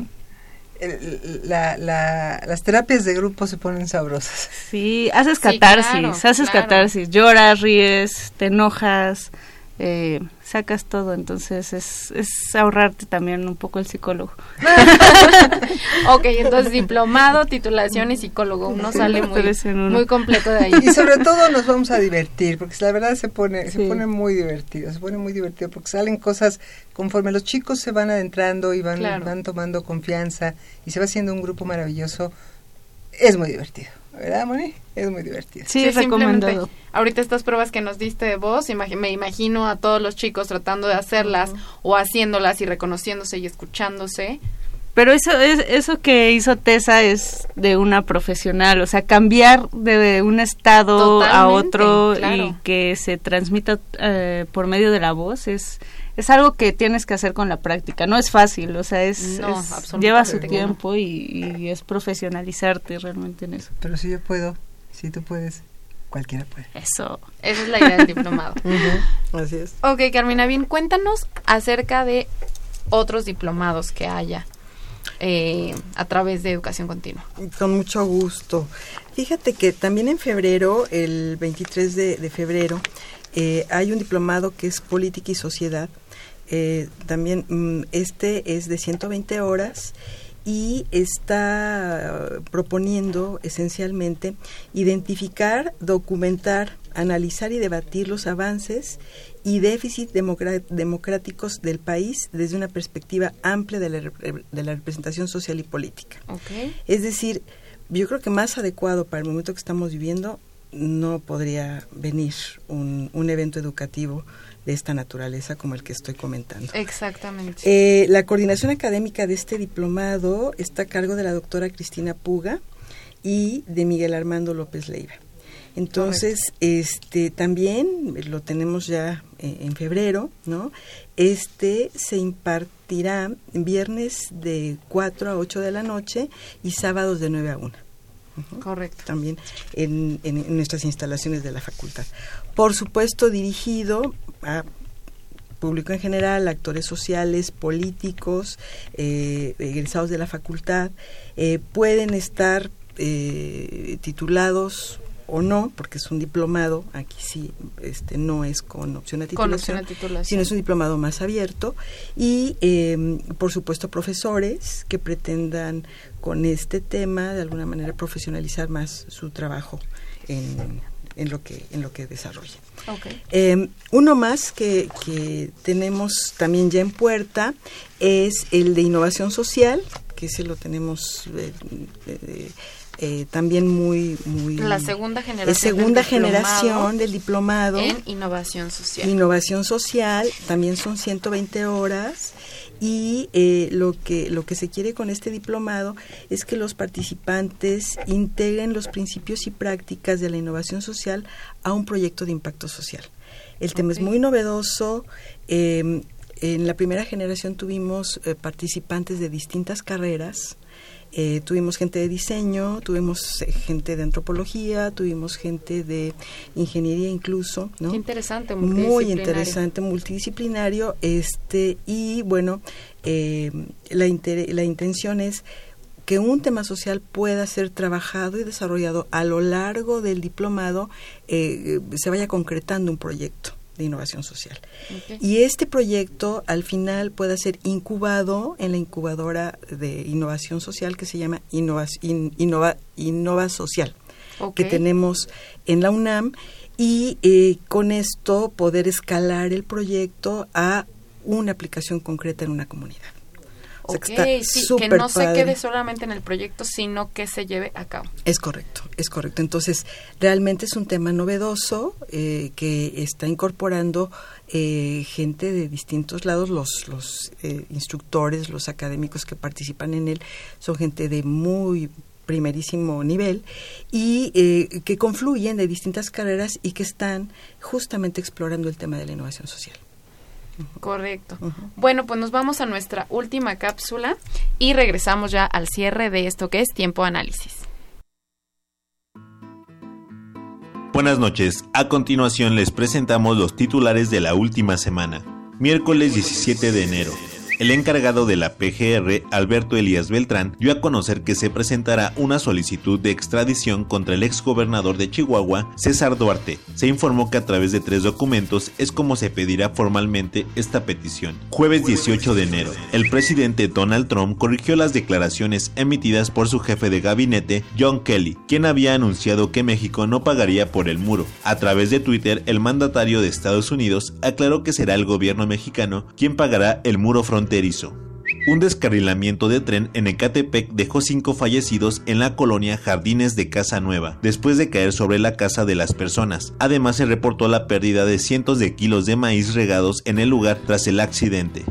la, la, las terapias de grupo se ponen sabrosas. Sí, haces catarsis, haces catarsis, lloras, ríes, te enojas, eh, sacas todo, entonces es, es ahorrarte también un poco el psicólogo. *laughs* ok, entonces *laughs* diplomado, titulación y psicólogo, uno sale muy, muy completo de ahí. Y sobre todo nos vamos a divertir, porque la verdad se pone, se pone muy divertido, se pone muy divertido, porque salen cosas conforme los chicos se van adentrando y van, van tomando confianza y se va haciendo un grupo maravilloso, es muy divertido. ¿Verdad, Moni? Es muy divertido. Sí, es recomendado. Ahorita estas pruebas que nos diste de voz, me imagino a todos los chicos tratando de hacerlas o haciéndolas y reconociéndose y escuchándose. Pero eso es eso que hizo Tessa es de una profesional, o sea, cambiar de un estado a otro y que se transmita eh, por medio de la voz es es algo que tienes que hacer con la práctica. No es fácil, o sea, es, lleva su tiempo y, es profesionalizarte realmente en eso. Pero si yo puedo, si tú puedes, cualquiera puede. Eso, esa es la idea del diplomado. *laughs* Así es. Ok, Carmina, bien, cuéntanos acerca de otros diplomados que haya. Eh, a través de educación continua. Con mucho gusto. Fíjate que también en febrero, el 23 de, febrero, eh, hay un diplomado que es Política y Sociedad, eh, también mm, este es de 120 horas y está proponiendo esencialmente identificar, documentar, analizar y debatir los avances y déficits democráticos del país desde una perspectiva amplia de la, de la representación social y política. Es decir, yo creo que más adecuado para el momento que estamos viviendo no podría venir un, un evento educativo de esta naturaleza como el que estoy comentando. Exactamente. Eh, la coordinación académica de este diplomado está a cargo de la doctora Cristina Puga y de Miguel Armando López Leiva. Entonces, este también lo tenemos ya eh, en febrero, ¿no? Este se impartirá viernes de 4 a 8 de la noche y sábados de 9 a 1. Correcto. También en, en, nuestras instalaciones de la facultad. Por supuesto, dirigido a público en general, actores sociales, políticos, eh, egresados de la facultad, eh, pueden estar eh, titulados o no, porque es un diplomado, aquí sí, este no es con opción a titulación, sino es un diplomado más abierto, y em, por supuesto profesores que pretendan con este tema de alguna manera profesionalizar más su trabajo en, en lo que en lo que desarrolla. Em, uno más que, que, tenemos también ya en puerta es el de innovación social, que ese lo tenemos eh, eh, eh, también muy muy la segunda generación segunda del generación del diplomado en innovación social. innovación social también son 120 horas y eh, lo que lo que se quiere con este diplomado es que los participantes integren los principios y prácticas de la innovación social a un proyecto de impacto social. El tema es muy novedoso em, en la primera generación tuvimos eh, participantes de distintas carreras eh, tuvimos gente de diseño, tuvimos eh, gente de antropología, tuvimos gente de ingeniería incluso, ¿no? interesante, muy interesante, multidisciplinario, este y bueno, eh, la la intención es que un tema social pueda ser trabajado y desarrollado a lo largo del diplomado, se vaya concretando un proyecto de innovación social. Y este proyecto al final pueda ser incubado en la incubadora de innovación social que se llama Innova, Innova, Social, que tenemos en la UNAM. Y eh, con esto poder escalar el proyecto a una aplicación concreta en una comunidad que no se quede solamente en el proyecto, sino que se lleve a cabo. Es correcto, es correcto. Entonces, realmente es un tema novedoso eh, que está incorporando eh, gente de distintos lados, los, los eh, instructores, los académicos que participan en él, son gente de muy primerísimo nivel y que confluyen de distintas carreras y que están justamente explorando el tema de la innovación social. Correcto. Bueno, pues nos vamos a nuestra última cápsula y regresamos ya al cierre de esto que es tiempo análisis. Buenas noches. A continuación les presentamos los titulares de la última semana. Miércoles 17 de enero. El encargado de la PGR, Alberto Elías Beltrán, dio a conocer que se presentará una solicitud de extradición contra el exgobernador de Chihuahua, César Duarte. Se informó que a través de tres documentos es como se pedirá formalmente esta petición. Jueves 18 de enero, el presidente Donald Trump corrigió las declaraciones emitidas por su jefe de gabinete, John Kelly, quien había anunciado que México no pagaría por el muro. A través de Twitter, el mandatario de Estados Unidos aclaró que será el gobierno mexicano quien pagará el muro fronterizo un descarrilamiento de tren en Ecatepec dejó cinco fallecidos en la colonia Jardines de Casa Nueva, después de caer sobre la casa de las personas. Además se reportó la pérdida de cientos de kilos de maíz regados en el lugar tras el accidente.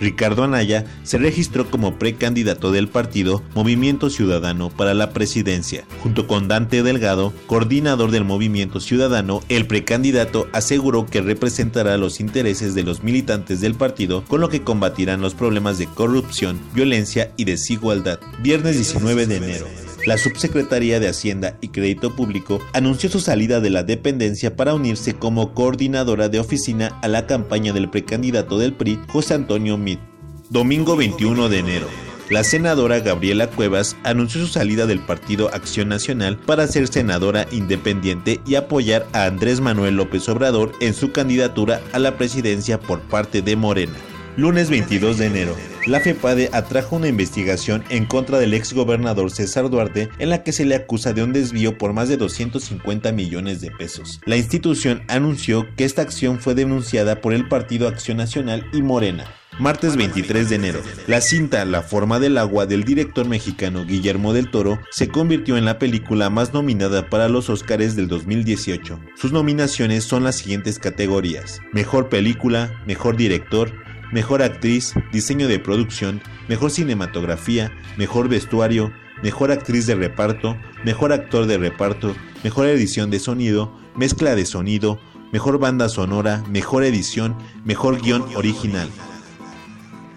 Ricardo Anaya se registró como precandidato del partido Movimiento Ciudadano para la presidencia. Junto con Dante Delgado, coordinador del Movimiento Ciudadano, el precandidato aseguró que representará los intereses de los militantes del partido, con lo que combatirán los problemas de corrupción, violencia y desigualdad. Viernes 19 de enero la Subsecretaría de Hacienda y Crédito Público anunció su salida de la dependencia para unirse como coordinadora de oficina a la campaña del precandidato del PRI, José Antonio Mit. Domingo 21 de enero. La senadora Gabriela Cuevas anunció su salida del Partido Acción Nacional para ser senadora independiente y apoyar a Andrés Manuel López Obrador en su candidatura a la presidencia por parte de Morena. Lunes 22 de enero. La FEPADE atrajo una investigación en contra del ex gobernador César Duarte en la que se le acusa de un desvío por más de 250 millones de pesos. La institución anunció que esta acción fue denunciada por el Partido Acción Nacional y Morena. Martes 23 de enero. La cinta La forma del agua del director mexicano Guillermo del Toro se convirtió en la película más nominada para los Oscars del 2018. Sus nominaciones son las siguientes categorías: Mejor película, Mejor director, mejor actriz, diseño de producción, mejor cinematografía, mejor vestuario, mejor actriz de reparto, mejor actor de reparto, mejor edición de sonido, mezcla de sonido, mejor banda sonora, mejor edición, mejor guion original.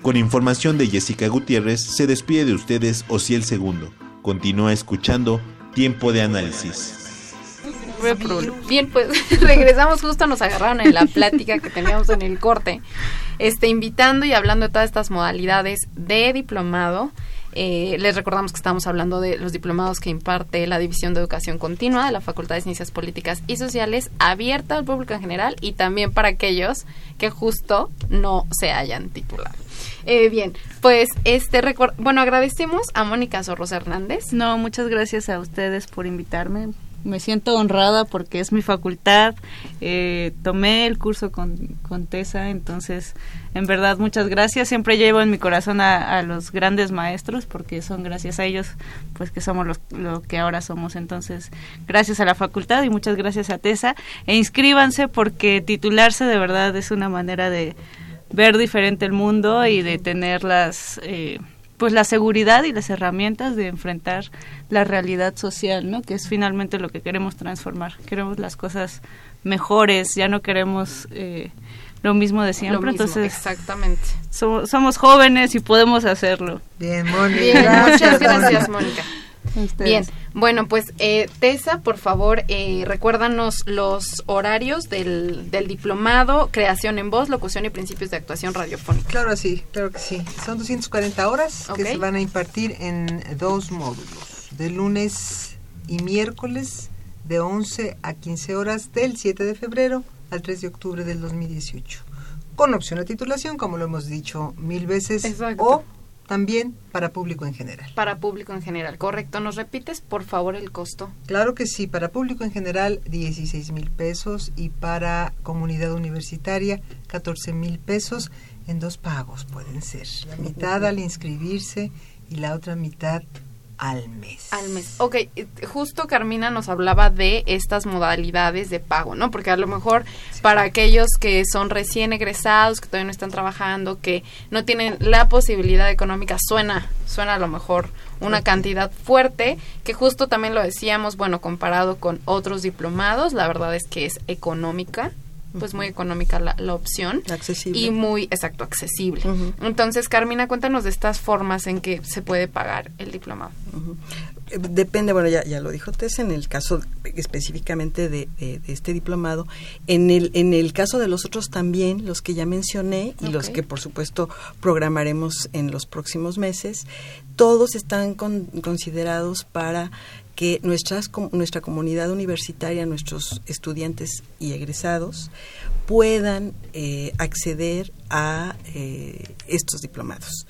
Con información de Jessica Gutiérrez, se despide de ustedes Ociel Segundo. Continúa escuchando Tiempo de Análisis. Bien, pues *laughs* regresamos justo, nos agarraron en la plática que teníamos en el corte, este, invitando y hablando de todas estas modalidades de diplomado Eh, les recordamos que estamos hablando de los diplomados que imparte la División de Educación Continua de la Facultad de Ciencias Políticas y Sociales, abierta al público en general y también para aquellos que justo no se hayan titulado. Eh, bien, pues este bueno, agradecemos a Mónica Zorros Hernández. No, muchas gracias a ustedes por invitarme me siento honrada porque es mi facultad. Eh, tomé el curso con, con Tessa, entonces, en verdad, muchas gracias. Siempre llevo en mi corazón a, los grandes maestros porque son gracias a ellos, pues que somos lo que ahora somos. Entonces, gracias a la facultad y muchas gracias a Tessa. E inscríbanse porque titularse de verdad es una manera de ver diferente el mundo y de tener las... Eh, pues la seguridad y las herramientas de enfrentar la realidad social, ¿no? Que es finalmente lo que queremos transformar. Queremos las cosas mejores, ya no queremos eh, lo mismo de siempre. entonces, exactamente. somos jóvenes y podemos hacerlo. Bien, Mónica. muchas gracias, Mónica. Bien, bueno, pues eh, Tessa, por favor, eh, recuérdanos los horarios del, del, diplomado, creación en voz, locución y principios de actuación radiofónica. Claro, sí, claro que sí. Son 240 horas que se van a impartir en dos módulos, de lunes y miércoles de 11 a 15 horas del 7 de febrero al 3 de octubre del 2018, con opción a titulación, como lo hemos dicho mil veces, Exacto. o también para público en general. Para público en general, correcto. ¿Nos repites, por favor, el costo? Claro que sí, para público en general 16 mil pesos y para comunidad universitaria 14 mil pesos en dos pagos pueden ser. La mitad al inscribirse y la otra mitad al mes. Al mes. Ok, eh, justo Carmina nos hablaba de estas modalidades de pago, ¿no? Porque a lo mejor para aquellos que son recién egresados, que todavía no están trabajando, que no tienen la posibilidad económica, suena, suena a lo mejor una cantidad fuerte, que justo también lo decíamos, bueno, comparado con otros diplomados, la verdad es que es económica pues muy económica la, la opción. Accesible. Y muy, exacto, accesible. Entonces, Carmina, cuéntanos de estas formas en que se puede pagar el diplomado. Eh, depende, bueno, ya, ya lo dijo Tess, en el caso específicamente de, este diplomado. En el, en el caso de los otros también, los que ya mencioné y los que por supuesto programaremos en los próximos meses, todos están considerados para que nuestras, nuestra comunidad universitaria, nuestros estudiantes y egresados puedan eh, acceder a eh, estos diplomados.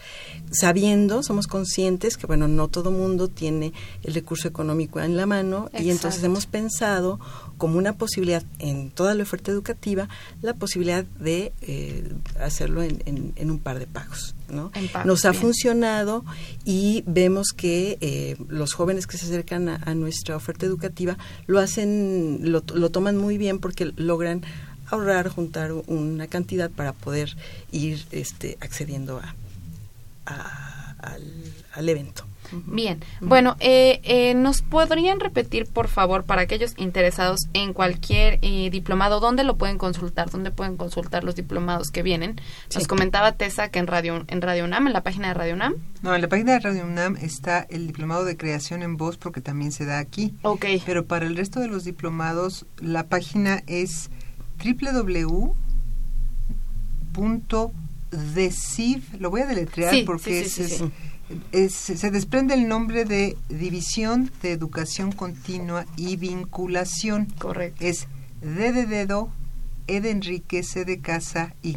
Sabiendo, somos conscientes que, bueno, no todo mundo tiene el recurso económico en la mano y entonces hemos pensado como una posibilidad en toda la oferta educativa la posibilidad de eh, hacerlo en, un par de pagos. ¿no? Nos ha funcionado y vemos que eh, los jóvenes que se acercan a, nuestra oferta educativa lo hacen, lo, toman muy bien porque logran ahorrar, juntar una cantidad para poder ir este, accediendo al evento. Bien, bueno, eh, eh, ¿nos podrían repetir, por favor, para aquellos interesados en cualquier eh, diplomado, dónde lo pueden consultar, dónde pueden consultar los diplomados que vienen? Nos comentaba Tessa que en Radio, en Radio UNAM, en la página de Radio UNAM. No, en la página de Radio UNAM está el diplomado de creación en voz porque también se da aquí. Ok. Pero para el resto de los diplomados, la página es www.deciv, lo voy a deletrear porque es se desprende el nombre de División de Educación Continua y Vinculación. Correcto. Es D de dedo, E de Enrique, C de casa, Y,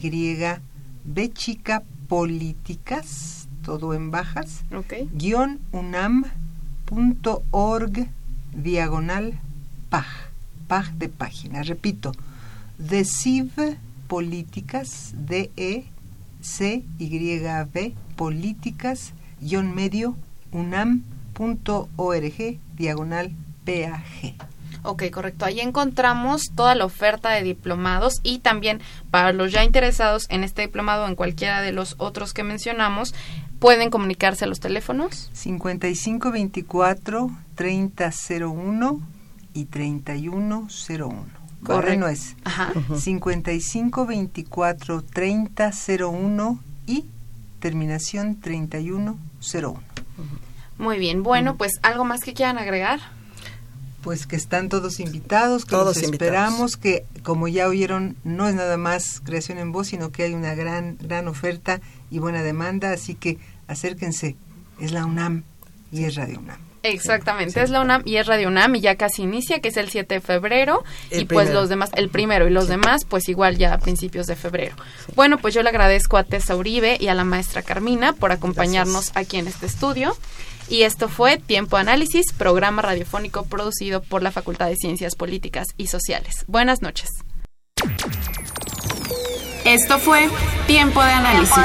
B chica, políticas, todo en bajas, okay. guion unam.org, diagonal, pag, pag de página. Repito, DECIV políticas, D-E, C-Y-V, políticas, medio unam.org diagonal PAG. Ok, correcto. Ahí encontramos toda la oferta de diplomados y también para los ya interesados en este diplomado o en cualquiera de los otros que mencionamos, pueden comunicarse a los teléfonos. 5524 3001 y 3101. Correcto. no es. Ajá. 5524 3001 y terminación 3101. Muy bien, bueno, pues algo más que quieran agregar. Pues que están todos invitados, que todos esperamos, que como ya oyeron, no es nada más creación en voz, sino que hay una gran, gran oferta y buena demanda, así que acérquense es la UNAM y es Radio UNAM. Exactamente, es la UNAM y es Radio UNAM y ya casi inicia, que es el 7 de febrero y pues los demás, el primero y los demás pues igual ya a principios de febrero. Bueno, pues yo le agradezco a Tessa Uribe y a la maestra Carmina por acompañarnos aquí en este estudio. Y esto fue Tiempo Análisis, programa radiofónico producido por la Facultad de Ciencias Políticas y Sociales. Buenas noches. Esto fue Tiempo de Análisis.